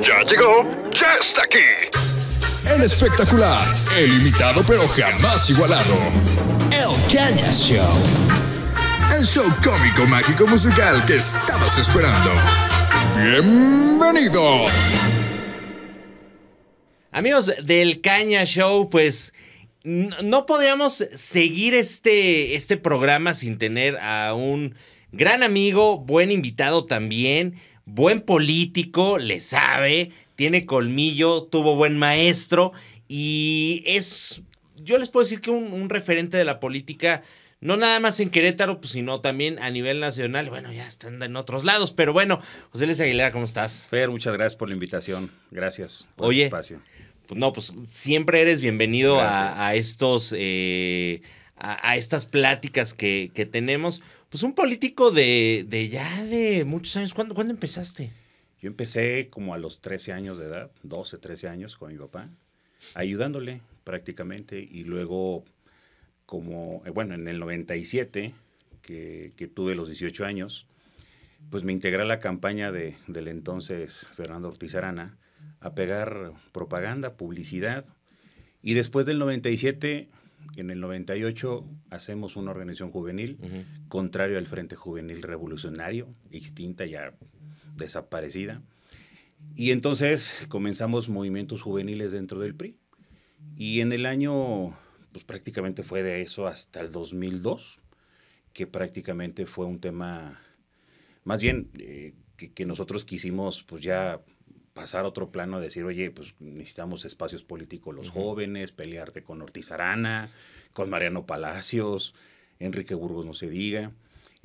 Ya llegó, ya está aquí. El espectacular, el imitado pero jamás igualado. El Caña Show. El show cómico, mágico, musical que estabas esperando. Bienvenidos. Amigos del Caña Show, pues no podíamos seguir este, este programa sin tener a un gran amigo, buen invitado también, buen político, le sabe, tiene colmillo, tuvo buen maestro y es, yo les puedo decir que un, un referente de la política, no nada más en Querétaro, pues, sino también a nivel nacional. Bueno, ya están en otros lados, pero bueno, José Luis Aguilera, ¿cómo estás? Fer, muchas gracias por la invitación. Gracias por Oye. el espacio. Pues no, pues siempre eres bienvenido a, a estos, eh, a, a estas pláticas que, que tenemos. Pues un político de, de ya de muchos años. ¿Cuándo, ¿Cuándo empezaste? Yo empecé como a los 13 años de edad, 12, 13 años con mi papá, ayudándole prácticamente y luego como, eh, bueno, en el 97, que, que tuve los 18 años, pues me integré a la campaña de, del entonces Fernando Ortiz Arana a pegar propaganda, publicidad. Y después del 97, en el 98, hacemos una organización juvenil, contrario al Frente Juvenil Revolucionario, extinta, ya desaparecida. Y entonces comenzamos movimientos juveniles dentro del PRI. Y en el año, pues prácticamente fue de eso hasta el 2002, que prácticamente fue un tema, más bien, eh, que, que nosotros quisimos pues ya pasar a otro plano, decir, oye, pues necesitamos espacios políticos los jóvenes, pelearte con Ortiz Arana, con Mariano Palacios, Enrique Burgos no se diga,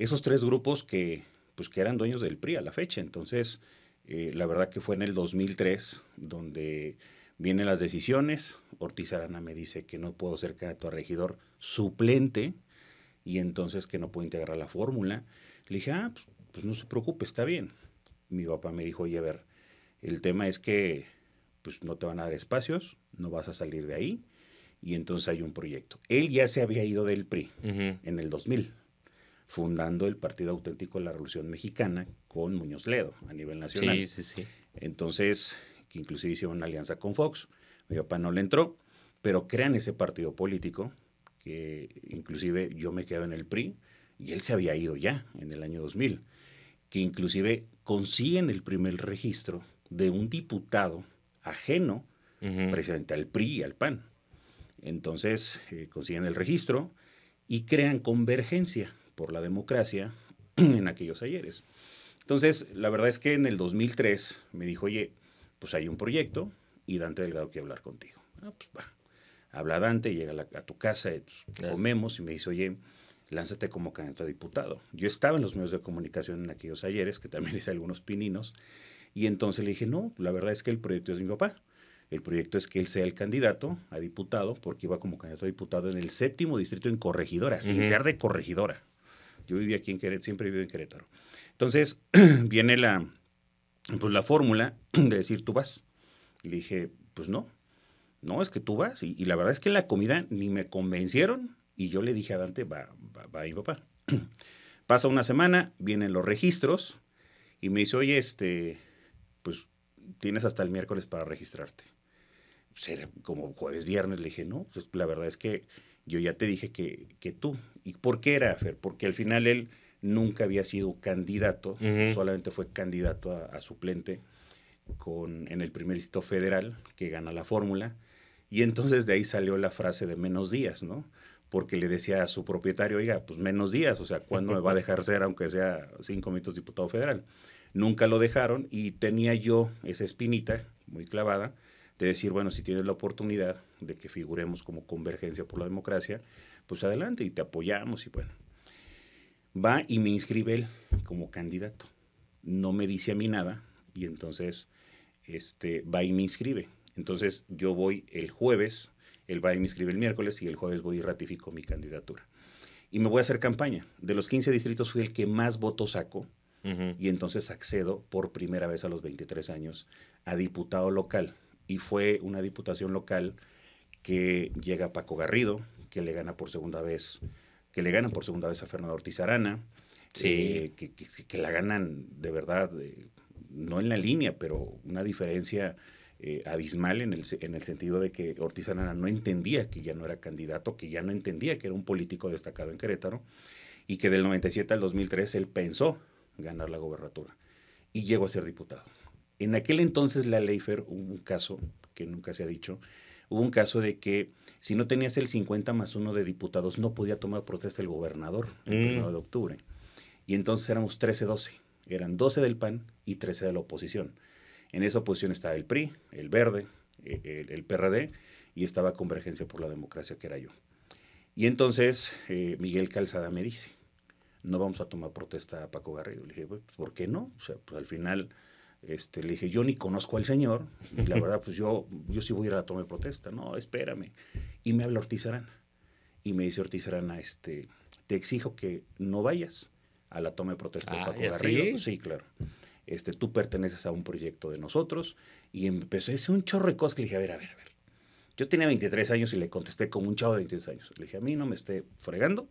esos tres grupos que, pues, que eran dueños del PRI a la fecha. Entonces, eh, la verdad que fue en el 2003 donde vienen las decisiones, Ortiz Arana me dice que no puedo ser candidato a regidor suplente y entonces que no puedo integrar la fórmula. Le dije, ah, pues, pues no se preocupe, está bien. Mi papá me dijo, oye, a ver, el tema es que pues no te van a dar espacios, no vas a salir de ahí y entonces hay un proyecto. Él ya se había ido del PRI en el 2000, fundando el Partido Auténtico de la Revolución Mexicana con Muñoz Ledo a nivel nacional. Sí, sí, sí. Entonces, que inclusive hicieron una alianza con Fox. Mi papá no le entró, pero crean ese partido político, que inclusive yo me quedo en el PRI y él se había ido ya en el año 2000, que inclusive consiguen el primer registro de un diputado ajeno Ujú. precisamente al PRI y al PAN. Entonces eh, consiguen el registro y crean convergencia por la democracia en aquellos ayeres. Entonces, la verdad es que en el 2003 me dijo, oye, pues hay un proyecto y Dante Delgado quiere hablar contigo. Ah, pues va. Habla Dante, llega a, la- a tu casa, y, pues, comemos y me dice, oye, lánzate como candidato a diputado. Yo estaba en los medios de comunicación en aquellos ayeres, que también hice algunos pininos, y entonces le dije, no, la verdad es que el proyecto es de mi papá. El proyecto es que él sea el candidato a diputado, porque iba como candidato a diputado en el séptimo distrito en Corregidora, sin ser de Corregidora. Yo vivía aquí en Querétaro, siempre he vivido en Querétaro. Entonces, viene la, pues, la fórmula de decir, tú vas. Y le dije, pues no, no, es que tú vas. Y, y la verdad es que la comida ni me convencieron y yo le dije a Dante, va, va, va mi papá. Pasa una semana, vienen los registros y me dice, oye, este, pues tienes hasta el miércoles para registrarte. Era como jueves, viernes, le dije, no, pues la verdad es que yo ya te dije que, que tú. ¿Y por qué era, Fer? Porque al final él nunca había sido candidato, Ujú. solamente fue candidato a, a suplente con, en el primer distrito federal, que gana la fórmula. Y entonces de ahí salió la frase de menos días, ¿no? Porque le decía a su propietario, oiga, pues menos días, o sea, ¿cuándo me va a dejar ser, aunque sea cinco minutos diputado federal? Nunca lo dejaron y tenía yo esa espinita muy clavada de decir, bueno, si tienes la oportunidad de que figuremos como convergencia por la democracia, pues adelante y te apoyamos y bueno. Va y me inscribe él como candidato. No me dice a mí nada y entonces este, va y me inscribe. Entonces yo voy el jueves, él va y me inscribe el miércoles y el jueves voy y ratifico mi candidatura. Y me voy a hacer campaña. De los 15 distritos fui el que más votos y entonces accedo por primera vez a los 23 años a diputado local. Y fue una diputación local que llega Paco Garrido, que le gana por segunda vez, que le ganan por segunda vez a Fernando Ortiz Arana, Sí. eh, que, que- que la ganan de verdad eh, no en la línea, pero una diferencia eh, abismal en el, en el sentido de que Ortiz Arana no entendía que ya no era candidato, que ya no entendía que era un político destacado en Querétaro y que del 97 al 2003 él pensó ganar la gobernatura y llegó a ser diputado. En aquel entonces la Leifer, hubo un caso que nunca se ha dicho, hubo un caso de que si no tenías el 50 más uno de diputados no podía tomar protesta el gobernador el 1 de octubre. Y entonces éramos 13-12, eran 12 del PAN y 13 de la oposición. En esa oposición estaba el PRI, el Verde, eh, el, PRD y estaba Convergencia por la Democracia, que era yo. Y entonces eh, Miguel Calzada me dice, no vamos a tomar protesta a Paco Garrido. Le dije, pues, ¿por qué no? O sea, pues al final, este, le dije, yo ni conozco al señor, y la verdad, pues yo, yo sí voy a ir a la toma de protesta. No, espérame. Y me habla Ortiz Arana. Y me dice Ortiz Arana, este, te exijo que no vayas a la toma de protesta de ah, Paco Garrido. Sí? claro. Este, tú perteneces a un proyecto de nosotros. Y empecé a decir un chorro de cosas que le dije, a ver, a ver, a ver. Yo tenía 23 años y le contesté como un chavo de 23 años. Le dije, a mí no me esté fregando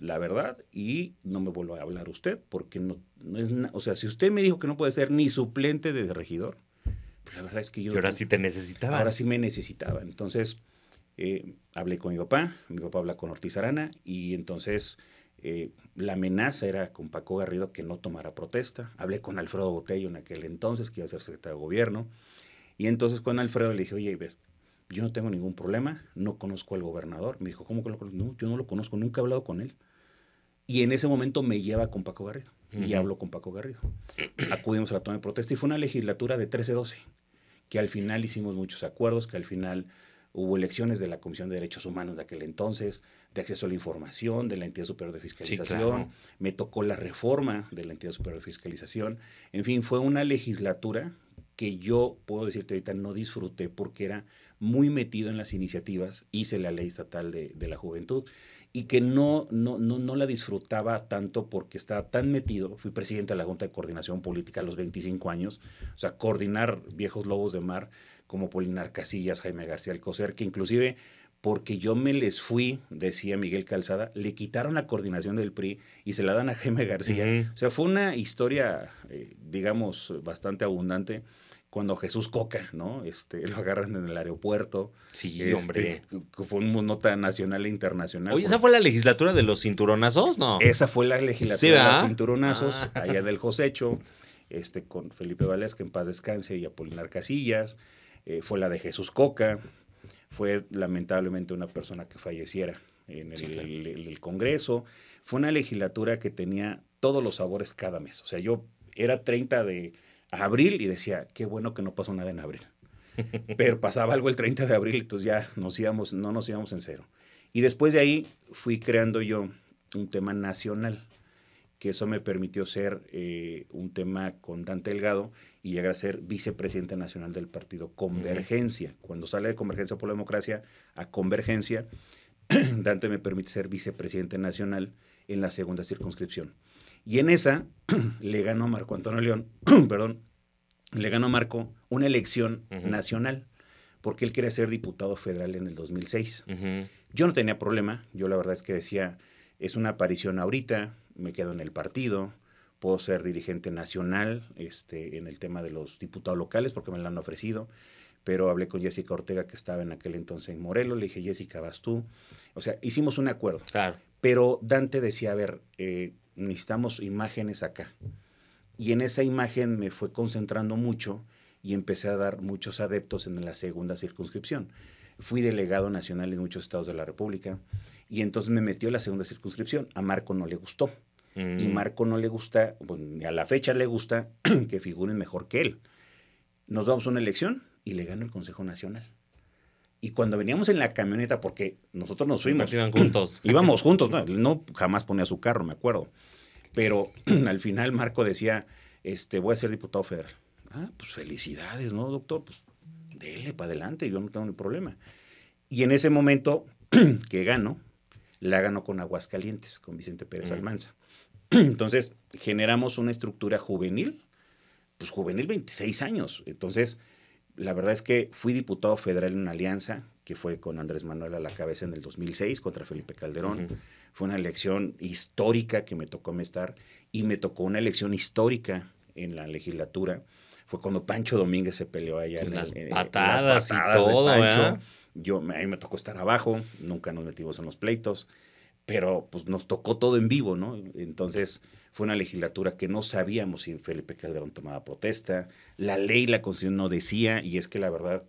la verdad y no me vuelva a hablar usted porque no, no es o sea si usted me dijo que no puede ser ni suplente de regidor pues la verdad es que yo y ahora sí te necesitaba ahora sí me necesitaba entonces eh, hablé con mi papá mi papá habla con Ortiz Arana y entonces eh, la amenaza era con Paco Garrido que no tomara protesta hablé con Alfredo Botello en aquel entonces que iba a ser secretario de gobierno y entonces con Alfredo le dije oye ves yo no tengo ningún problema, no conozco al gobernador. Me dijo, ¿cómo que lo conozco? No, yo no lo conozco, nunca he hablado con él. Y en ese momento me lleva con Paco Garrido y hablo con Paco Garrido. Acudimos a la toma de protesta y fue una legislatura de 13-12, que al final hicimos muchos acuerdos, que al final hubo elecciones de la Comisión de Derechos Humanos de aquel entonces, de acceso a la información, de la entidad superior de fiscalización, me tocó la reforma de la entidad superior de fiscalización, en fin, fue una legislatura que yo puedo decirte ahorita no disfruté porque era muy metido en las iniciativas, hice la ley estatal de, de la juventud y que no, no, no, no, la disfrutaba tanto porque estaba tan metido. Fui presidente de la Junta de Coordinación Política a los 25 años, o sea, coordinar viejos lobos de mar como Polinar Casillas, Jaime García Alcocer, que inclusive porque yo me les fui, decía Miguel Calzada, le quitaron la coordinación del PRI y se la dan a Jaime García. O sea, fue una historia, eh, digamos, bastante abundante cuando Jesús Coca, ¿no? Este, lo agarran en el aeropuerto. Sí, este, hombre. Fue una nota nacional e internacional. Oye, ¿esa fue la legislatura de los cinturonazos, no? Esa fue la legislatura de los cinturonazos, ah. allá del Josecho, este, con Felipe Valdés, que en paz descanse, y Apolinar Casillas. Eh, fue la de Jesús Coca. Fue lamentablemente una persona que falleciera en el Congreso. Fue una legislatura que tenía todos los sabores cada mes. O sea, yo era 30 de abril y decía, qué bueno que no pasó nada en abril. Pero pasaba algo el 30 de abril, entonces ya nos íbamos, no nos íbamos en cero. Y después de ahí fui creando yo un tema nacional, que eso me permitió ser eh, un tema con Dante Delgado y llegar a ser vicepresidente nacional del partido Convergencia. Cuando sale de Convergencia por la Democracia a Convergencia, Dante me permite ser vicepresidente nacional en la segunda circunscripción. Y en esa le ganó Marco Antonio León, perdón, le ganó Marco una elección nacional, porque él quería ser diputado federal en el 2006. Yo no tenía problema, yo la verdad es que decía, es una aparición ahorita, me quedo en el partido, puedo ser dirigente nacional este, en el tema de los diputados locales, porque me lo han ofrecido pero hablé con Jessica Ortega, que estaba en aquel entonces en Morelos, le dije, Jessica, vas tú. O sea, hicimos un acuerdo. Claro. Pero Dante decía, a ver, eh, necesitamos imágenes acá. Y en esa imagen me fue concentrando mucho y empecé a dar muchos adeptos en la segunda circunscripción. Fui delegado nacional en muchos estados de la República y entonces me metió en la segunda circunscripción. A Marco no le gustó. Y mm. Marco no le gusta, bueno, a la fecha le gusta que figuren mejor que él. Nos damos una elección y le gano el Consejo Nacional. Y cuando veníamos en la camioneta, porque nosotros nos fuimos. Iban juntos. íbamos juntos, no, no jamás ponía su carro, me acuerdo. Pero al final Marco decía, este, voy a ser diputado federal. Ah, pues felicidades, ¿no, doctor? Pues dele para adelante, yo no tengo ni problema. Y en ese momento que gano, la gano con Aguascalientes, con Vicente Pérez Almanza. Entonces, generamos una estructura juvenil, pues juvenil 26 años. Entonces, la verdad es que fui diputado federal en una alianza que fue con Andrés Manuel a la cabeza en el 2006 contra Felipe Calderón. Fue una elección histórica que me tocó estar y me tocó una elección histórica en la legislatura fue cuando Pancho Domínguez se peleó allá en Las el- en- en patadas y de todo, ¿verdad? Yo, a mí me tocó estar abajo, nunca nos metimos en los pleitos, pero pues nos tocó todo en vivo, ¿no? Entonces fue una legislatura que no sabíamos si Felipe Calderón tomaba protesta, la ley, la constitución no decía, y es que la verdad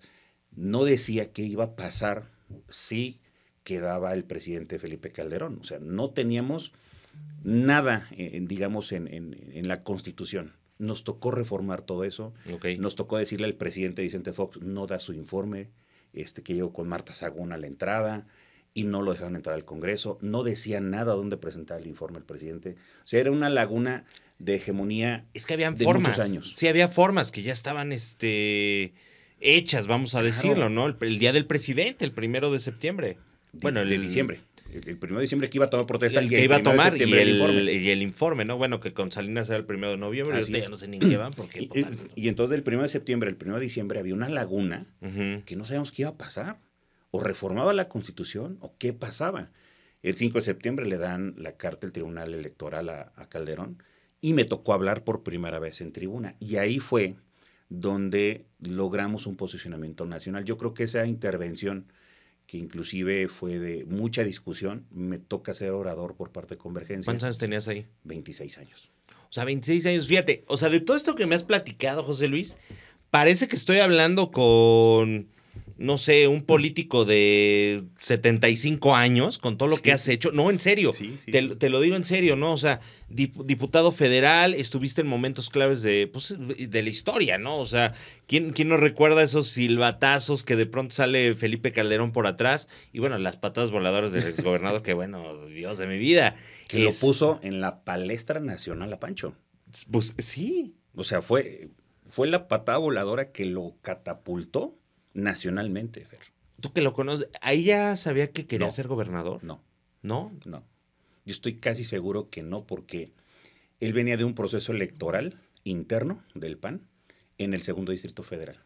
no decía qué iba a pasar si quedaba el presidente Felipe Calderón. O sea, no teníamos nada, eh, en- digamos, en, en- en la constitución. Nos tocó reformar todo eso. Ok. Nos tocó decirle al presidente Vicente Fox, no da su informe, este, que llegó con Marta Sagún a la entrada y no lo dejaron entrar al Congreso. No decía nada dónde presentar el informe el presidente. O sea, era una laguna de hegemonía. Es que habían de formas. muchos años. Sí, había formas que ya estaban este, hechas, vamos a Claro. decirlo, ¿no? El, el día del presidente, el primero de septiembre. Bueno, Bueno, de el- diciembre. El, el primero de diciembre que iba a tomar protesta. El y que el iba a tomar y el, informe. y el informe, ¿no? Bueno, que con Salinas era el primero de noviembre, Así es. ya no sé ni en qué van, porque... Y, puta, y- y entonces del primero de septiembre al primero de diciembre había una laguna que no sabíamos qué iba a pasar. O reformaba la constitución o qué pasaba. El 5 de septiembre le dan la carta del Tribunal Electoral a, a Calderón y me tocó hablar por primera vez en tribuna. Y ahí fue donde logramos un posicionamiento nacional. Yo creo que esa intervención, que inclusive fue de mucha discusión, me toca ser orador por parte de Convergencia. ¿Cuántos años tenías ahí? 26 años. O sea, 26 años. Fíjate, o sea, de todo esto que me has platicado, José Luis, parece que estoy hablando con, no sé, un político de 75 años, con todo lo Sí. que has hecho. No, en serio. Sí, sí. Te, te lo digo en serio, ¿no? O sea, dip- diputado federal, estuviste en momentos claves de, pues, de la historia, ¿no? O sea, ¿quién, ¿quién no recuerda esos silbatazos que de pronto sale Felipe Calderón por atrás? Y bueno, las patadas voladoras del exgobernador, que bueno, Dios de mi vida. Que Es- lo puso en la palestra nacional a Pancho. Pues sí. O sea, fue, fue la patada voladora que lo catapultó nacionalmente, Fer. Tú que lo conoces, ¿ahí ya sabía que quería No. ser gobernador? No, ¿No? no. Yo estoy casi seguro que no, porque él venía de un proceso electoral interno del PAN en el segundo distrito federal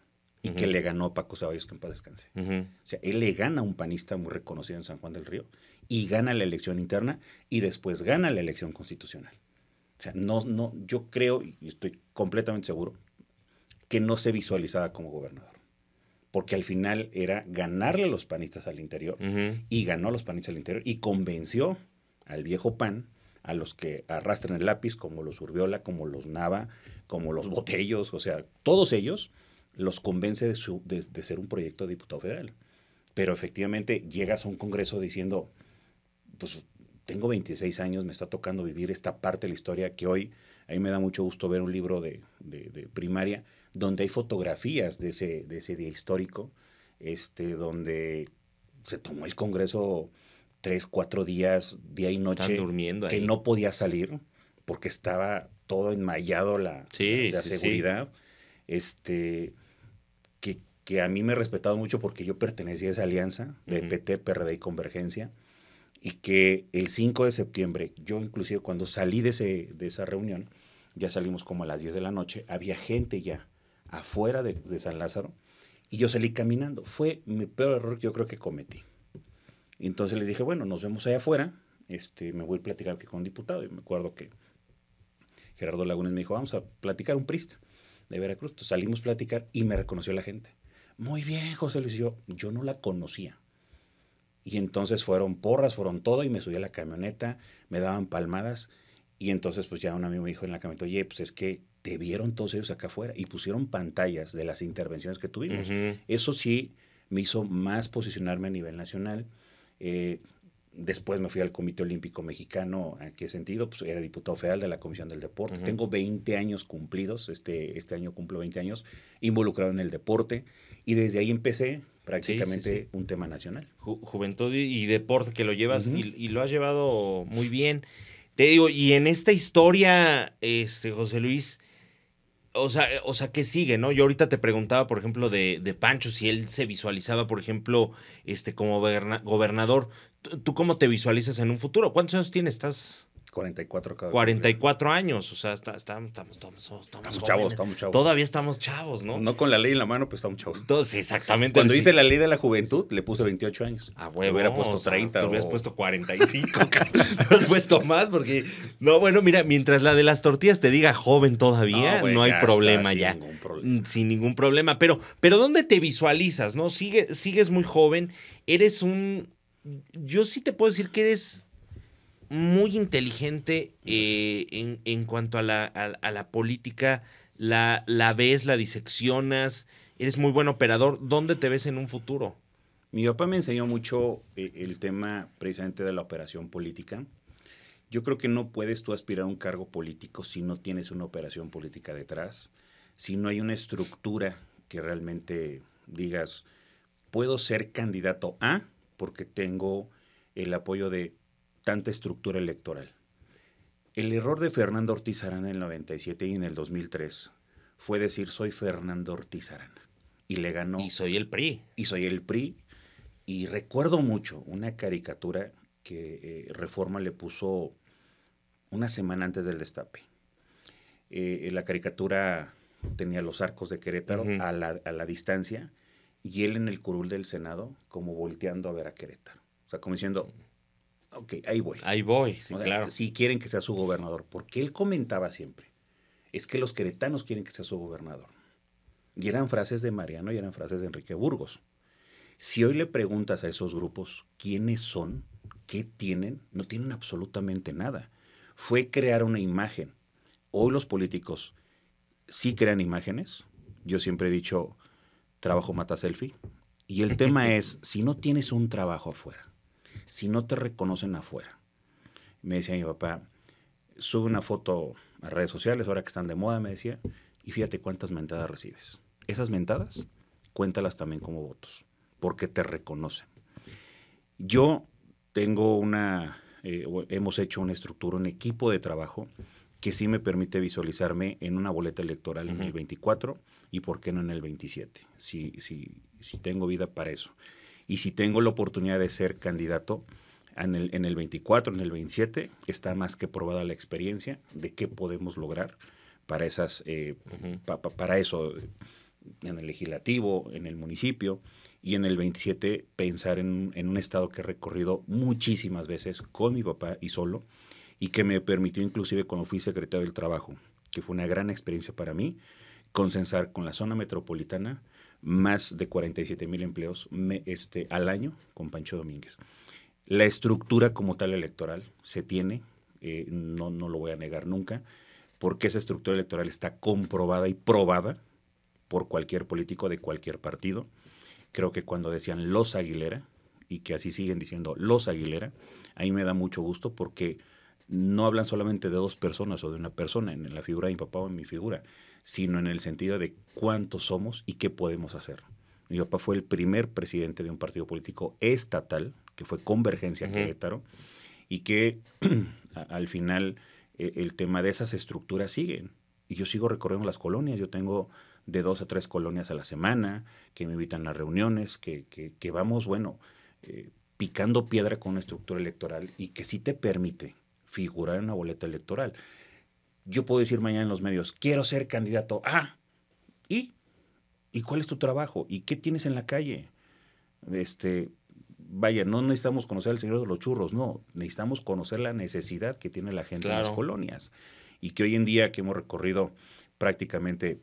y que le ganó a Paco Ceballos, que en paz descanse. O sea, él le gana a un panista muy reconocido en San Juan del Río y gana la elección interna y después gana la elección constitucional. O sea, no, no, yo creo y estoy completamente seguro que no se visualizaba como gobernador. Porque al final era ganarle a los panistas al interior y ganó a los panistas al interior y convenció al viejo PAN, a los que arrastran el lápiz, como los Urbiola, como los Nava, como los Botellos, o sea, todos ellos los convence de, su- de- de ser un proyecto de diputado federal. Pero efectivamente llegas a un congreso diciendo, pues tengo 26 años, me está tocando vivir esta parte de la historia que hoy, a mí me da mucho gusto ver un libro de, de- de primaria donde hay fotografías de ese, de ese día histórico, este, donde se tomó el Congreso tres, cuatro días, día y noche, durmiendo que no podía salir porque estaba todo enmayado la, Sí, la sí. seguridad. Este, que, que a mí me respetado mucho porque yo pertenecía a esa alianza de Ujú. PT, PRD y Convergencia. Y que el 5 de septiembre, yo inclusive cuando salí de, ese, de esa reunión, ya salimos como a las 10 de la noche, había gente ya afuera de, San Lázaro y yo salí caminando. Fue mi peor error que yo creo que cometí. Entonces les dije, bueno, nos vemos allá afuera, este, me voy a platicar aquí con un diputado. Y me acuerdo que Gerardo Lagunes me dijo, vamos a platicar un prista de Veracruz. Entonces salimos a platicar y me reconoció la gente. Muy bien, José Luis. Yo, yo no la conocía. Y entonces fueron porras, fueron todo y me subí a la camioneta, me daban palmadas. Y entonces pues ya un amigo me dijo en la camioneta, oye, pues es que te vieron todos ellos acá afuera y pusieron pantallas de las intervenciones que tuvimos. Ujú. Eso sí me hizo más posicionarme a nivel nacional. Eh, después me fui al Comité Olímpico Mexicano. ¿En qué sentido? Pues era diputado federal de la Comisión del Deporte. Ujú. Tengo 20 años cumplidos. Este, este año cumplo 20 años involucrado en el deporte. Y desde ahí empecé prácticamente sí. un tema nacional. Ju- juventud y, y deporte que lo llevas Ujú. y, y lo has llevado muy bien. Te digo, y en esta historia, este, José Luis, o sea, o sea, ¿qué sigue, no? Yo ahorita te preguntaba, por ejemplo, de, de Pancho, si él se visualizaba, por ejemplo, este, como goberna- gobernador. ¿Tú, tú cómo te visualizas en un futuro? ¿Cuántos años tienes? ¿Estás 44 cada 44 años, o sea, está- está- estamos, estamos, estamos, Estamos chavos, estamos chavos. Todavía estamos chavos, ¿no? No con la ley en la mano, pues estamos chavos. Entonces, exactamente. Cuando hice la ley de la juventud, le puse 28 años. A Le huevo. hubiera puesto o sea, 30. Te hubieras puesto 45, cabrón. Hubieras puesto más porque... No, bueno, mira, mientras la de las tortillas te diga joven todavía, No, hay problema sin ya. ningún problema. Mm, Sin ningún problema. Pero, pero ¿dónde te visualizas, no? Sigue, sigues muy joven, eres un... Yo sí te puedo decir que eres muy inteligente eh, en, en cuanto a la, a, la política. La, la ves, la diseccionas, eres muy buen operador. ¿Dónde te ves en un futuro? Mi papá me enseñó mucho eh, el tema precisamente de la operación política. Yo creo que no puedes tú aspirar a un cargo político si no tienes una operación política detrás, si no hay una estructura que realmente digas, puedo ser candidato a porque tengo el apoyo de tanta estructura electoral. El error de Fernando Ortiz Arana en el 97 y en el 2003 fue decir soy Fernando Ortiz Arana. Y le ganó Y soy el PRI. y soy el PRI. Y recuerdo mucho una caricatura que eh, Reforma le puso una semana antes del destape. Eh, la caricatura tenía los arcos de Querétaro a, la, a la distancia y él en el curul del Senado como volteando a ver a Querétaro. O sea, como diciendo, ok, ahí voy. Ahí voy, sí, O sea, claro. Si quieren que sea su gobernador, porque él comentaba siempre, es que los queretanos quieren que sea su gobernador. Y eran frases de Mariano y eran frases de Enrique Burgos. Si hoy le preguntas a esos grupos quiénes son, qué tienen, no tienen absolutamente nada. Fue crear una imagen. Hoy los políticos sí crean imágenes. Yo siempre he dicho, trabajo mata selfie. Y el tema es, si no tienes un trabajo afuera, si no te reconocen afuera. Me decía mi papá, sube una foto a redes sociales, ahora que están de moda, me decía, y fíjate cuántas mentadas recibes. Esas mentadas, cuéntalas también como votos, porque te reconocen. Yo tengo una, eh, hemos hecho una estructura, un equipo de trabajo que sí me permite visualizarme en una boleta electoral en el 24 y por qué no en el 27, si, si, si tengo vida para eso. Y si tengo la oportunidad de ser candidato en el, en el 24, en el 27, está más que probada la experiencia de qué podemos lograr para, esas, eh, pa- pa- para eso, eh, en el legislativo, en el municipio, y en el 27 pensar en, en un estado que he recorrido muchísimas veces con mi papá y solo, y que me permitió inclusive cuando fui secretario del Trabajo, que fue una gran experiencia para mí, consensar con la zona metropolitana más de 47 mil empleos me- este, al año con Pancho Domínguez. La estructura como tal electoral se tiene, eh, no, no lo voy a negar nunca, porque esa estructura electoral está comprobada y probada por cualquier político de cualquier partido. Creo que cuando decían los Aguilera, y que así siguen diciendo los Aguilera, ahí me da mucho gusto porque no hablan solamente de dos personas o de una persona, en la figura de mi papá o en mi figura, sino en el sentido de cuántos somos y qué podemos hacer. Mi papá fue el primer presidente de un partido político estatal, que fue Convergencia. Querétaro, y que al final eh, el tema de esas estructuras siguen. Y yo sigo recorriendo las colonias, yo tengo de dos a tres colonias a la semana, que me invitan a reuniones, que, que- que vamos, bueno, eh, picando piedra con una estructura electoral y que sí te permite figurar en una boleta electoral. Yo puedo decir mañana en los medios, quiero ser candidato a... ¿Y? ¿Y cuál es tu trabajo? ¿Y qué tienes en la calle? Este, vaya, no necesitamos conocer al señor de los churros, no, necesitamos conocer la necesidad que tiene la gente en las Claro. colonias. Y que hoy en día que hemos recorrido prácticamente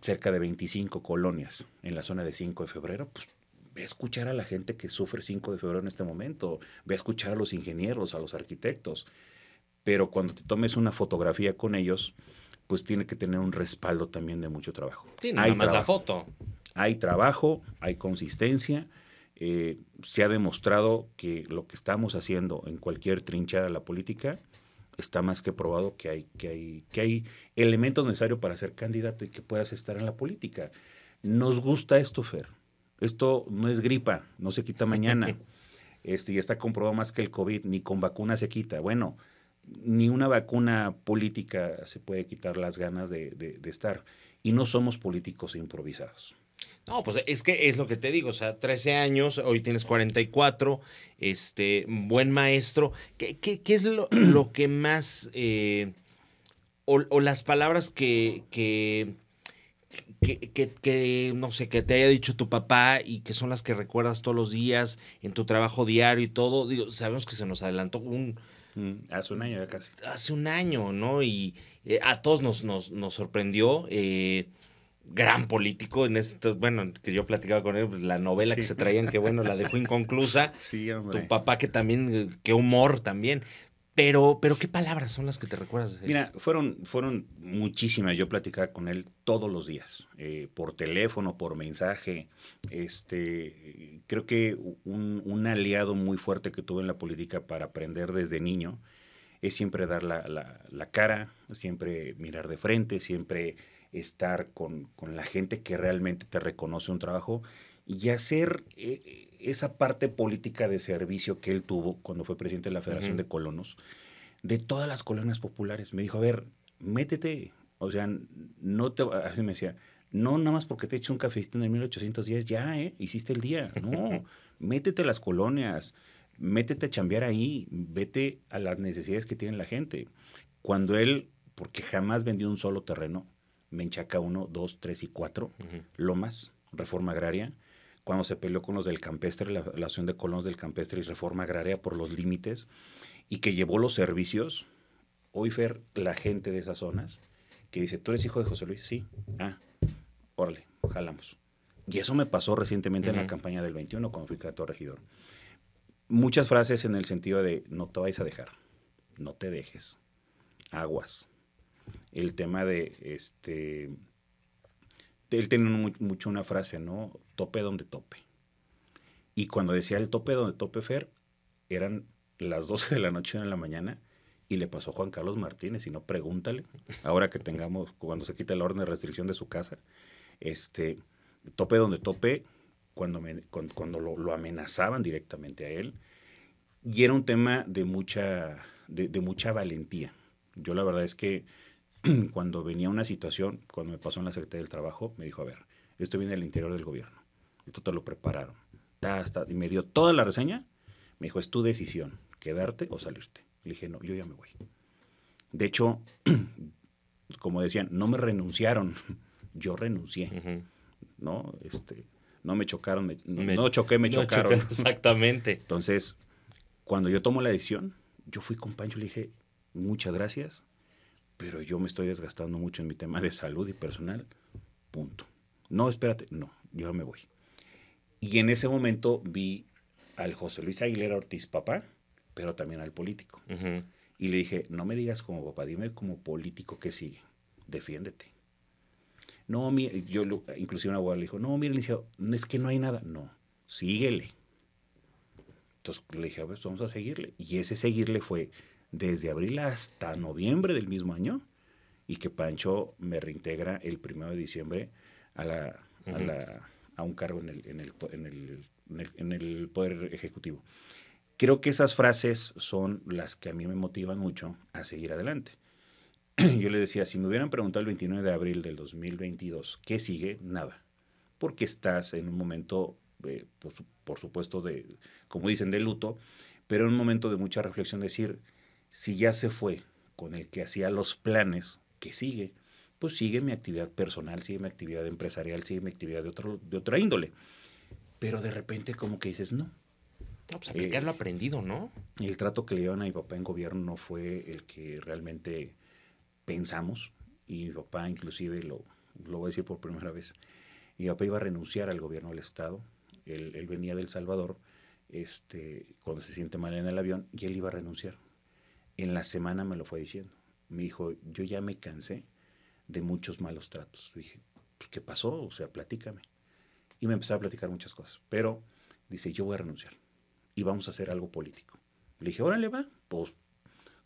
cerca de 25 colonias en la zona de 5 de febrero, pues ve a escuchar a la gente que sufre 5 de febrero en este momento, ve a escuchar a los ingenieros, a los arquitectos. Pero cuando te tomes una fotografía con ellos, pues tiene que tener un respaldo también de mucho trabajo. Sí, nada Hay más la foto. hay trabajo, hay consistencia. eh, se ha demostrado que lo que estamos haciendo en cualquier trinchada de la política está más que probado que hay, que hay, que hay elementos necesarios para ser candidato y que puedas estar en la política. Nos gusta esto, Fer. Esto no es gripa, no se quita mañana. Este, y está comprobado más que el COVID, ni con vacuna se quita. Bueno, ni una vacuna política se puede quitar las ganas de, de- de estar. Y no somos políticos improvisados. No, pues es que es lo que te digo, o sea, 13 años, hoy tienes 44, este, buen maestro. ¿Qué, qué, qué es lo, lo, que más, eh, o, o, las palabras que, que, que, que, no sé, que te haya dicho tu papá y que son las que recuerdas todos los días en tu trabajo diario y todo? Digo, sabemos que se nos adelantó un... Mm, hace un año ya casi. Hace un año, ¿no? Y eh, a todos nos, nos, nos sorprendió. Eh, gran político en esto, bueno, que yo platicaba con él, pues, la novela sí. que se traían, que bueno, la dejó inconclusa. Sí, hombre. Tu papá que también, eh, qué humor también. Pero, pero ¿qué palabras son las que te recuerdas? Mira, fueron, fueron muchísimas. Yo platicaba con él todos los días, eh, por teléfono, por mensaje. Este, creo que un, aliado muy fuerte que tuve en la política para aprender desde niño es siempre dar la cara, siempre mirar de frente, siempre estar con, con, la gente que realmente te reconoce un trabajo y hacer eh, esa parte política de servicio que él tuvo cuando fue presidente de la Federación uh -huh. de Colonos, de todas las colonias populares. Me dijo, a ver, métete, o sea, no te, así me decía, no nada más porque te eché un cafecito en el 1810, ya, ¿eh? Hiciste el día. No, métete a las colonias, métete a chambear ahí, vete a las necesidades que tiene la gente. Cuando él, porque jamás vendió un solo terreno, Menchaca 1, 2, 3 y 4, uh -huh. Lomas, reforma agraria. Cuando se peleó con los del campestre, la, la acción de colonos del campestre y reforma agraria por los límites, y que llevó los servicios. Hoy, Fer, la gente de esas zonas, que dice, ¿tú eres hijo de José Luis? Sí. Ah, órale, jalamos. Y eso me pasó recientemente uh -huh. en la campaña del 21, cuando fui candidato regidor. Muchas frases en el sentido de, no te vayas a dejar, no te dejes, aguas, el tema de este él tenía mucho una frase, ¿no? Tope donde tope. Y cuando decía el tope donde tope Fer, eran las 12 de la noche en la mañana y le pasó Juan Carlos Martínez, y no pregúntale, ahora que tengamos, cuando se quita el orden de restricción de su casa, este, tope donde tope, cuando, me, cuando, lo, amenazaban directamente a él, y era un tema de mucha, de mucha valentía. Yo la verdad es que cuando venía una situación, cuando me pasó en la Secretaría del Trabajo, me dijo, a ver, esto viene del interior del gobierno, esto te lo prepararon. Y me dio toda la reseña, me dijo, es tu decisión, quedarte o salirte. Le dije, no, yo ya me voy. De hecho, como decían, no me renunciaron, yo renuncié, uh -huh. ¿no? Este, no me chocaron, me, no, me, no, choqué, me no chocaron. Choqué, exactamente. Entonces, cuando yo tomo la decisión, yo fui con Pancho y le dije, muchas gracias, pero yo me estoy desgastando mucho en mi tema de salud y personal, punto. No, espérate, no, yo me voy. Y en ese momento vi al José Luis Aguilera Ortiz papá, pero también al político. Uh -huh. Y le dije, no me digas como papá, dime como político que sigue, defiéndete. No, mire, yo, inclusive una abogada le dijo, no, mire, licenciado, es que no hay nada. No, síguele. Entonces le dije, a ver, vamos a seguirle. Y ese seguirle fue, desde abril hasta noviembre del mismo año y que Pancho me reintegra el primero de diciembre a, la, uh -huh. a, la, a un cargo en el, en, el, en, el, en, el, en el Poder Ejecutivo. Creo que esas frases son las que a mí me motivan mucho a seguir adelante. Yo le decía, si me hubieran preguntado el 29 de abril del 2022, ¿qué sigue? Nada. Porque estás en un momento, eh, por, por, supuesto, de, como dicen, de luto, pero en un momento de mucha reflexión, decir, si ya se fue con el que hacía los planes, que sigue, pues sigue mi actividad personal, sigue mi actividad empresarial, sigue mi actividad de, otro, de otra índole. Pero de repente como que dices, no. No, pues aplicar eh, lo aprendido, ¿no? Y el trato que le dieron a mi papá en gobierno no fue el que realmente pensamos. Y mi papá inclusive, lo, lo voy a decir por primera vez, mi papá iba a renunciar al gobierno del Estado. Él, él venía del Salvador este, cuando se siente mal en el avión y él iba a renunciar en la semana me lo fue diciendo. Me dijo, yo ya me cansé de muchos malos tratos. Dije, pues, ¿qué pasó? O sea, platícame. Y me empezó a platicar muchas cosas. Pero dice, yo voy a renunciar y vamos a hacer algo político. Le dije, órale, va. Pues,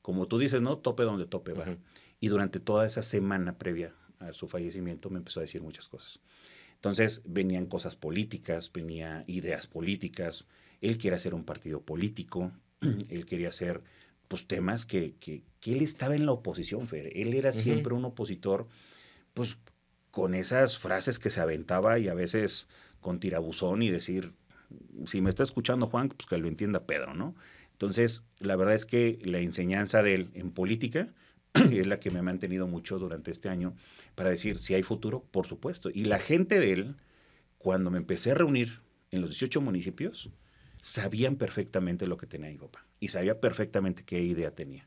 como tú dices, ¿no? Tope donde tope, va. Uh -huh. Y durante toda esa semana previa a su fallecimiento me empezó a decir muchas cosas. Entonces venían cosas políticas, venía ideas políticas. Él quiere hacer un partido político, él quería hacer pues, temas que, que, que, él estaba en la oposición, Fer. Él era siempre uh -huh. un opositor, pues, con esas frases que se aventaba y a veces con tirabuzón y decir, si me está escuchando Juan, pues que lo entienda Pedro, ¿no? Entonces, la verdad es que la enseñanza de él en política es la que me ha mantenido mucho durante este año para decir si hay futuro, por supuesto. Y la gente de él, cuando me empecé a reunir en los 18 municipios, sabían perfectamente lo que tenía mi papá y sabía perfectamente qué idea tenía.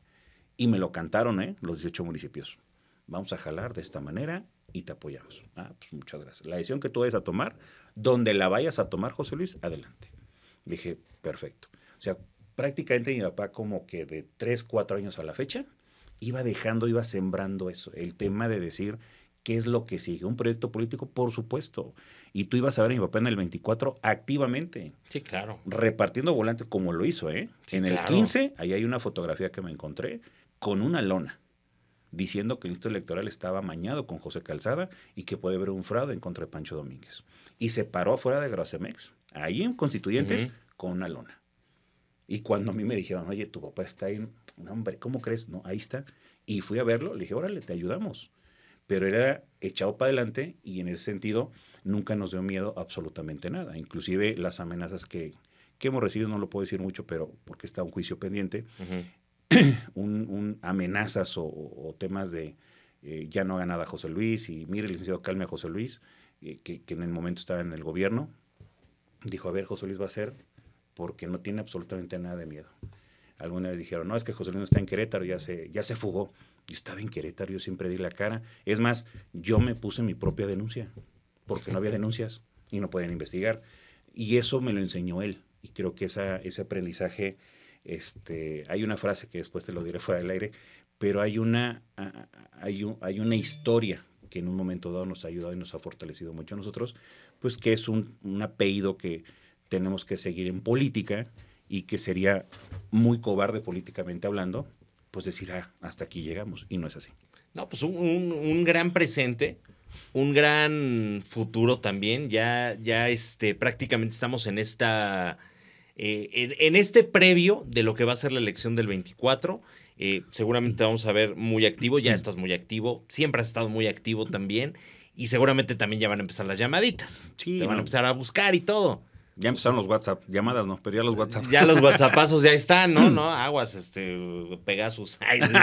Y me lo cantaron, ¿eh? Los 18 municipios. Vamos a jalar de esta manera y te apoyamos. Ah, pues muchas gracias. La decisión que tú vayas a tomar, donde la vayas a tomar, José Luis, adelante. dije, perfecto. O sea, prácticamente mi papá como que de 3, 4 años a la fecha, iba dejando, iba sembrando eso, el tema de decir qué es lo que sigue. Un proyecto político, por supuesto. Y tú ibas a ver a mi papá en el 24 activamente. Sí, claro. Repartiendo volantes como lo hizo, ¿eh? en el 15, ahí hay una fotografía que me encontré con una lona diciendo que el listo electoral estaba mañado con José Calzada y que puede haber un fraude en contra de Pancho Domínguez. Y se paró afuera de Gracemex, ahí en Constituyentes, con una lona. Y cuando a mí me dijeron, oye, tu papá está ahí, no, hombre, ¿cómo crees? No, ahí está. Y fui a verlo, le dije, órale, te ayudamos. Pero era echado para adelante y en ese sentido nunca nos dio miedo absolutamente nada. Inclusive las amenazas que, que hemos recibido, no lo puedo decir mucho, pero porque está un juicio pendiente, un, amenazas o, temas de eh, ya no haga nada José Luis y mire, licenciado, calme a José Luis, eh, que, que, en el momento estaba en el gobierno. Dijo, a ver, José Luis va a ser porque no tiene absolutamente nada de miedo. Alguna vez dijeron, no, es que José Luis no está en Querétaro, ya se, ya se fugó. Yo estaba en Querétaro, yo siempre di la cara. Es más, yo me puse mi propia denuncia, porque no había denuncias y no podían investigar. Y eso me lo enseñó él. Y creo que esa, ese aprendizaje, este, hay una frase que después te lo diré fuera del aire, pero hay una, hay, hay una historia que en un momento dado nos ha ayudado y nos ha fortalecido mucho a nosotros, pues que es un, un apellido que tenemos que seguir en política y que sería muy cobarde políticamente hablando, pues decir, ah, hasta aquí llegamos, y no es así. No, pues un, gran presente, un gran futuro también, ya, ya este, prácticamente estamos en esta, eh, en, este previo de lo que va a ser la elección del 24, eh, seguramente vamos a ver muy activo, ya estás muy activo, siempre has estado muy activo también, y seguramente también ya van a empezar las llamaditas, sí, te van a empezar a buscar y todo. Ya empezaron los WhatsApp, llamadas, ¿no? Pero ya los WhatsApp. Ya los WhatsAppazos ya están, ¿no? ¿No? Aguas, este, Pegasus.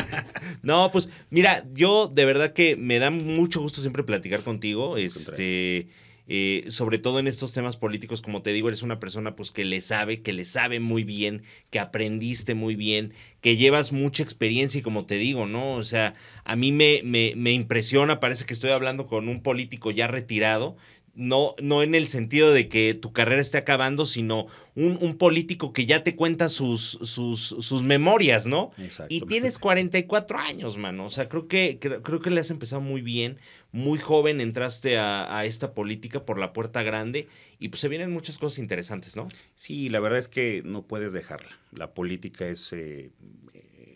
no, pues mira, yo de verdad que me da mucho gusto siempre platicar contigo. Este, eh, sobre todo en estos temas políticos, como te digo, eres una persona pues que le sabe, que le sabe muy bien, que aprendiste muy bien, que llevas mucha experiencia y como te digo, ¿no? O sea, a mí me, me, me impresiona, parece que estoy hablando con un político ya retirado no, no en el sentido de que tu carrera esté acabando, sino un, político que ya te cuenta sus, sus, sus memorias, ¿no? Exacto. Y tienes 44 años, mano. O sea, creo que, creo, que le has empezado muy bien. Muy joven entraste a, esta política por la puerta grande y pues se vienen muchas cosas interesantes, ¿no? Sí, la verdad es que no puedes dejarla. La política es eh,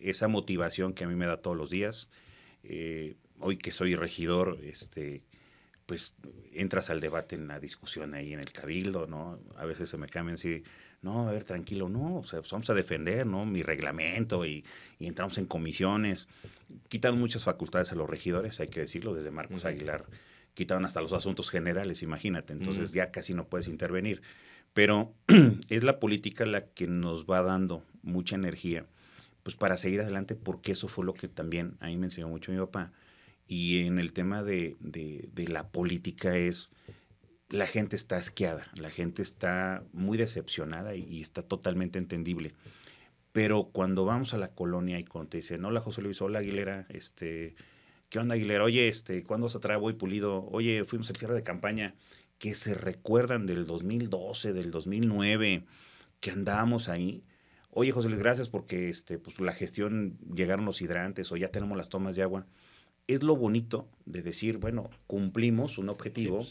esa motivación que a mí me da todos los días. Eh, hoy que soy regidor, este pues entras al debate en la discusión ahí en el cabildo, ¿no? A veces se me cambian así, no, a ver, tranquilo, no, o sea, pues vamos a defender, ¿no? Mi reglamento y, entramos en comisiones. Quitan muchas facultades a los regidores, hay que decirlo, desde Marcos Aguilar quitaron hasta los asuntos generales, imagínate, entonces ya casi no puedes intervenir. Pero es la política la que nos va dando mucha energía, pues para seguir adelante, porque eso fue lo que también a mí me enseñó mucho mi papá y en el tema de, la política es, la gente está asqueada, la gente está muy decepcionada y, está totalmente entendible. Pero cuando vamos a la colonia y cuando te dicen, hola José Luis, hola Aguilera, este, ¿qué onda Aguilera? Oye, este, ¿cuándo se trae Voy Pulido? Oye, fuimos al cierre de campaña, que se recuerdan del 2012, del 2009, que andábamos ahí. Oye, José Luis, gracias porque este, pues, la gestión llegaron los hidrantes o ya tenemos las tomas de agua es lo bonito de decir, bueno, cumplimos un objetivo,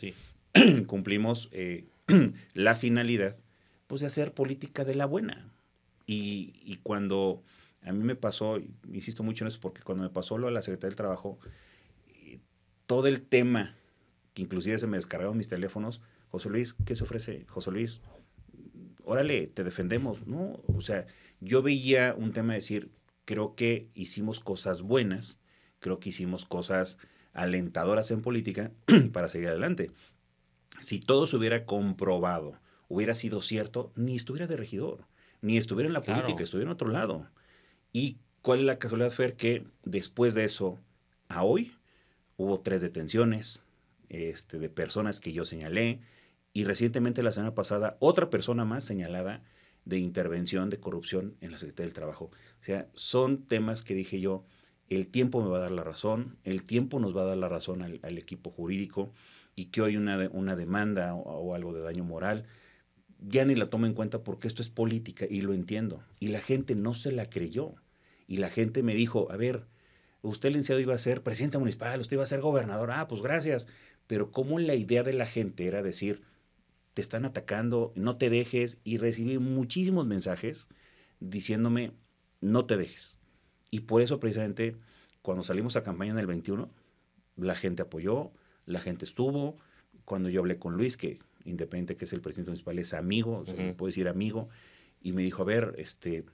cumplimos eh, la finalidad, pues de hacer política de la buena. Y, cuando a mí me pasó, insisto mucho en eso, porque cuando me pasó lo a la Secretaría del Trabajo, todo el tema, que inclusive se me descargaron mis teléfonos, José Luis, ¿qué se ofrece? José Luis, órale, te defendemos, ¿no? O sea, yo veía un tema de decir, creo que hicimos cosas buenas, creo que hicimos cosas alentadoras en política para seguir adelante. Si todo se hubiera comprobado, hubiera sido cierto, ni estuviera de regidor, ni estuviera en la política, estuviera en otro lado. ¿Y cuál es la casualidad, Fer? Que después de eso, a hoy, hubo tres detenciones este, de personas que yo señalé, y recientemente la semana pasada, otra persona más señalada de intervención de corrupción en la Secretaría del Trabajo. O sea, son temas que dije yo, el tiempo me va a dar la razón, el tiempo nos va a dar la razón al, equipo jurídico y que hoy una, una demanda o, algo de daño moral ya ni la tomo en cuenta porque esto es política y lo entiendo. Y la gente no se la creyó. Y la gente me dijo, a ver, usted licenciado iba a ser presidente municipal, usted iba a ser gobernador, ah, pues gracias. Pero como la idea de la gente era decir, te están atacando, no te dejes, y recibí muchísimos mensajes diciéndome, no te dejes. Y por eso precisamente cuando salimos a campaña en el 21, la gente apoyó, la gente estuvo. Cuando yo hablé con Luis, que independiente que es el presidente municipal, es amigo, puedo decir amigo, y me dijo, a ver, este,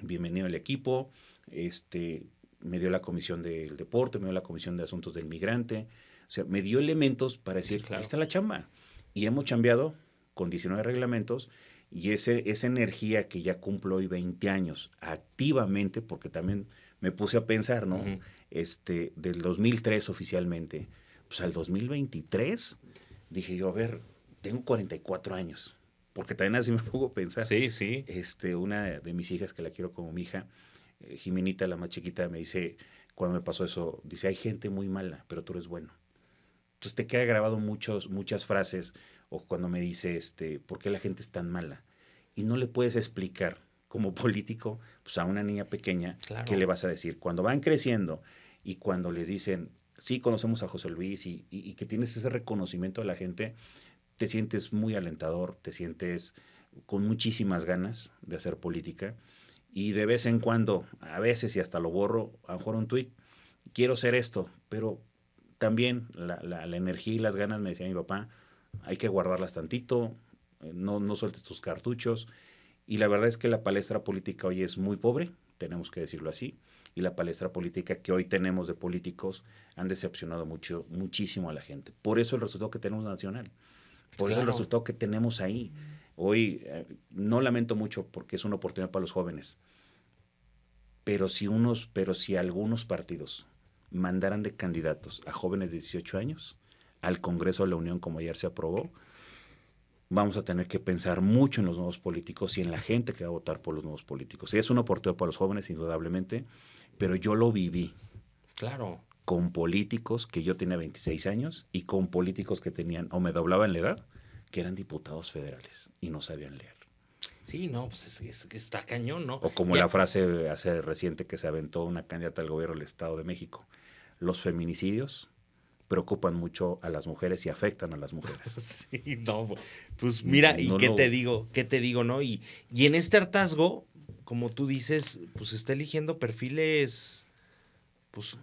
bienvenido al equipo, este, me dio la comisión del deporte, me dio la comisión de asuntos del migrante, o sea, me dio elementos para decir, ahí está la chamba. Y hemos cambiado con 19 reglamentos y ese, esa energía que ya cumplo hoy 20 años activamente, porque también me puse a pensar, ¿no? este, del 2003 oficialmente, pues al 2023 dije yo, a ver, tengo 44 años, porque también así me pongo a pensar. Sí, sí. Este, una de mis hijas que la quiero como mi hija, eh, Jimenita, la más chiquita, me dice, cuando me pasó eso, dice, hay gente muy mala, pero tú eres bueno. Entonces te queda grabado muchos, muchas frases o cuando me dice, este, ¿por qué la gente es tan mala? Y no le puedes explicar como político pues, a una niña pequeña qué le vas a decir. Cuando van creciendo y cuando les dicen, sí, conocemos a José Luis y, y, que tienes ese reconocimiento de la gente, te sientes muy alentador, te sientes con muchísimas ganas de hacer política. Y de vez en cuando, a veces y hasta lo borro, a lo mejor un tuit, quiero ser esto, pero también la, la, energía y las ganas, me decía mi papá, hay que guardarlas tantito, eh, no, no sueltes tus cartuchos. Y la verdad es que la palestra política hoy es muy pobre, tenemos que decirlo así, y la palestra política que hoy tenemos de políticos han decepcionado mucho, muchísimo a la gente. Por eso el resultado que tenemos nacional, por eso el resultado que tenemos ahí. Hoy eh, no lamento mucho porque es una oportunidad para los jóvenes, pero si unos, pero si algunos partidos mandaran de candidatos a jóvenes de 18 años al Congreso de la Unión, como ayer se aprobó, vamos a tener que pensar mucho en los nuevos políticos y en la gente que va a votar por los nuevos políticos. Es una oportunidad para los jóvenes, indudablemente, pero yo lo viví. Claro. Con políticos que yo tenía 26 años y con políticos que tenían, o me doblaban la edad, que eran diputados federales y no sabían leer. Sí, no, pues es, que está cañón, ¿no? O como la frase hace reciente que se aventó una candidata al gobierno del Estado de México los feminicidios preocupan mucho a las mujeres y afectan a las mujeres. Sí, no, pues mira, ¿y qué te digo? ¿Qué te digo, no? Y, y en este hartazgo, como tú dices, pues está eligiendo perfiles pues,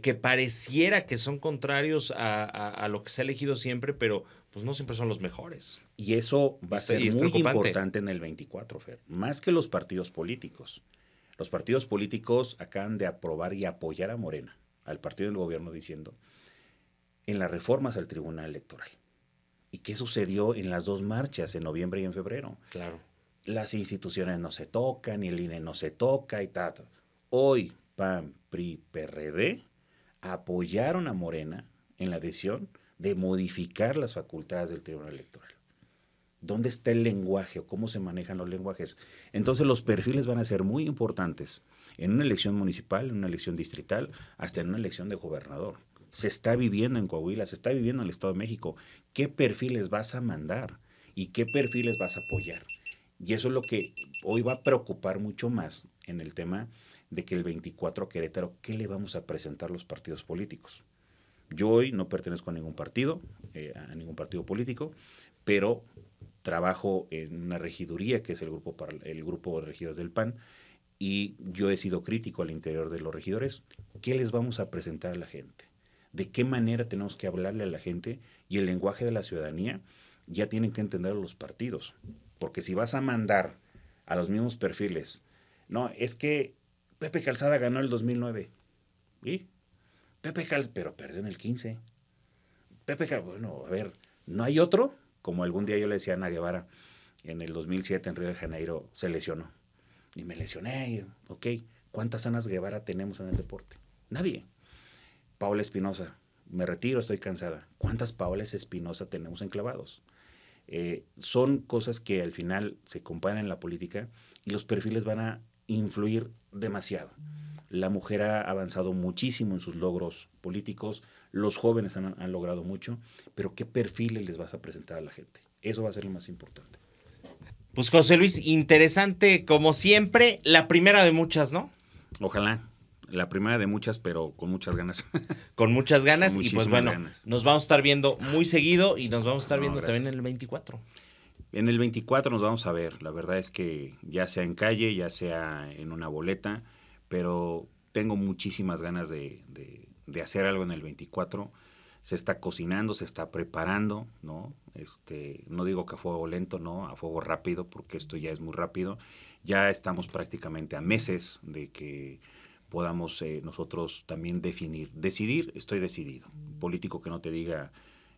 que, pareciera que son contrarios a, lo que se ha elegido siempre, pero pues no siempre son los mejores. Y eso va a ser muy importante en el 24, Fer, más que los partidos políticos. Los partidos políticos acaban de aprobar y apoyar a Morena al partido del gobierno diciendo, en las reformas al Tribunal Electoral. ¿Y qué sucedió en las dos marchas, en noviembre y en febrero? Claro. Las instituciones no se tocan, y el INE no se toca y tal. Hoy, PAN, PRI, PRD apoyaron a Morena en la decisión de modificar las facultades del Tribunal Electoral. ¿Dónde está el lenguaje o cómo se manejan los lenguajes? Entonces los perfiles van a ser muy importantes en una elección municipal, en una elección distrital, hasta en una elección de gobernador. Se está viviendo en Coahuila, se está viviendo en el Estado de México. ¿Qué perfiles vas a mandar y qué perfiles vas a apoyar? Y eso es lo que hoy va a preocupar mucho más en el tema de que el 24 Querétaro, ¿qué le vamos a presentar los partidos políticos? Yo hoy no pertenezco a ningún partido, eh, a ningún partido político, pero trabajo en una regiduría que es el grupo, para, el grupo de regidores del PAN y yo he sido crítico al interior de los regidores, ¿qué les vamos a presentar a la gente? ¿De qué manera tenemos que hablarle a la gente? Y el lenguaje de la ciudadanía ya tienen que entender los partidos. Porque si vas a mandar a los mismos perfiles, no, es que Pepe Calzada ganó el 2009. ¿Y? Pepe Cal, pero perdió en el 15. Pepe Cal, bueno, a ver, ¿no hay otro? Como algún día yo le decía a Ana Guevara, en el 2007 en Río de Janeiro se lesionó. Y me lesioné, ok. ¿Cuántas Anas Guevara tenemos en el deporte? Nadie. Paula Espinosa, me retiro, estoy cansada. ¿Cuántas Paolas Espinosa tenemos enclavados? Eh, son cosas que al final se comparan en la política y los perfiles van a influir demasiado. La mujer ha avanzado muchísimo en sus logros políticos, los jóvenes han, han logrado mucho, pero ¿qué perfiles les vas a presentar a la gente? Eso va a ser lo más importante. Pues José Luis, interesante como siempre, la primera de muchas, ¿no? Ojalá. La primera de muchas, pero con muchas ganas. Con muchas ganas Con y pues bueno, ganas. nos vamos a estar viendo muy seguido y nos vamos a estar No, viendo gracias. también en el 24. En el 24 nos vamos a ver. La verdad es que ya sea en calle, ya sea en una boleta, pero tengo muchísimas ganas de, de- de hacer algo en el 24. Se está cocinando, se está preparando, ¿no? Este, no digo que a fuego lento, no, a fuego rápido, porque esto ya es muy rápido. Ya estamos prácticamente a meses de que podamos eh, nosotros también definir. Decidir, estoy decidido. Político que no te diga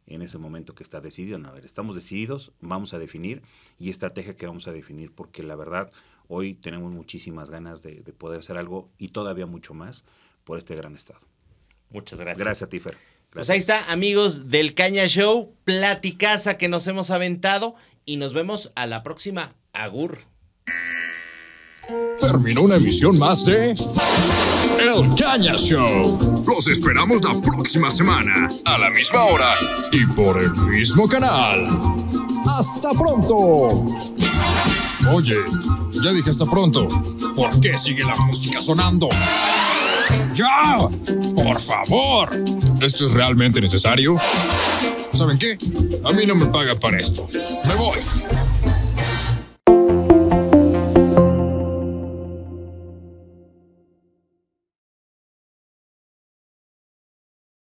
en ese momento que está decidido. No, a ver, estamos decididos, vamos a definir y estrategia que vamos a definir, porque la verdad, hoy tenemos muchísimas ganas de, de poder hacer algo y todavía mucho más por este gran estado. Muchas gracias. Gracias a ti, Fer. Pues ahí está, amigos del Caña Show, platicaza que nos hemos aventado y nos vemos a la próxima. Agur. Terminó una emisión más de El Caña Show. Los esperamos la próxima semana, a la misma hora. Y por el mismo canal. ¡Hasta pronto! Oye, ya dije hasta pronto. ¿Por qué sigue la música sonando? ¡Ya! ¡Por favor! ¿Esto es realmente necesario? ¿Saben qué? A mí no me pagan para esto. Me voy.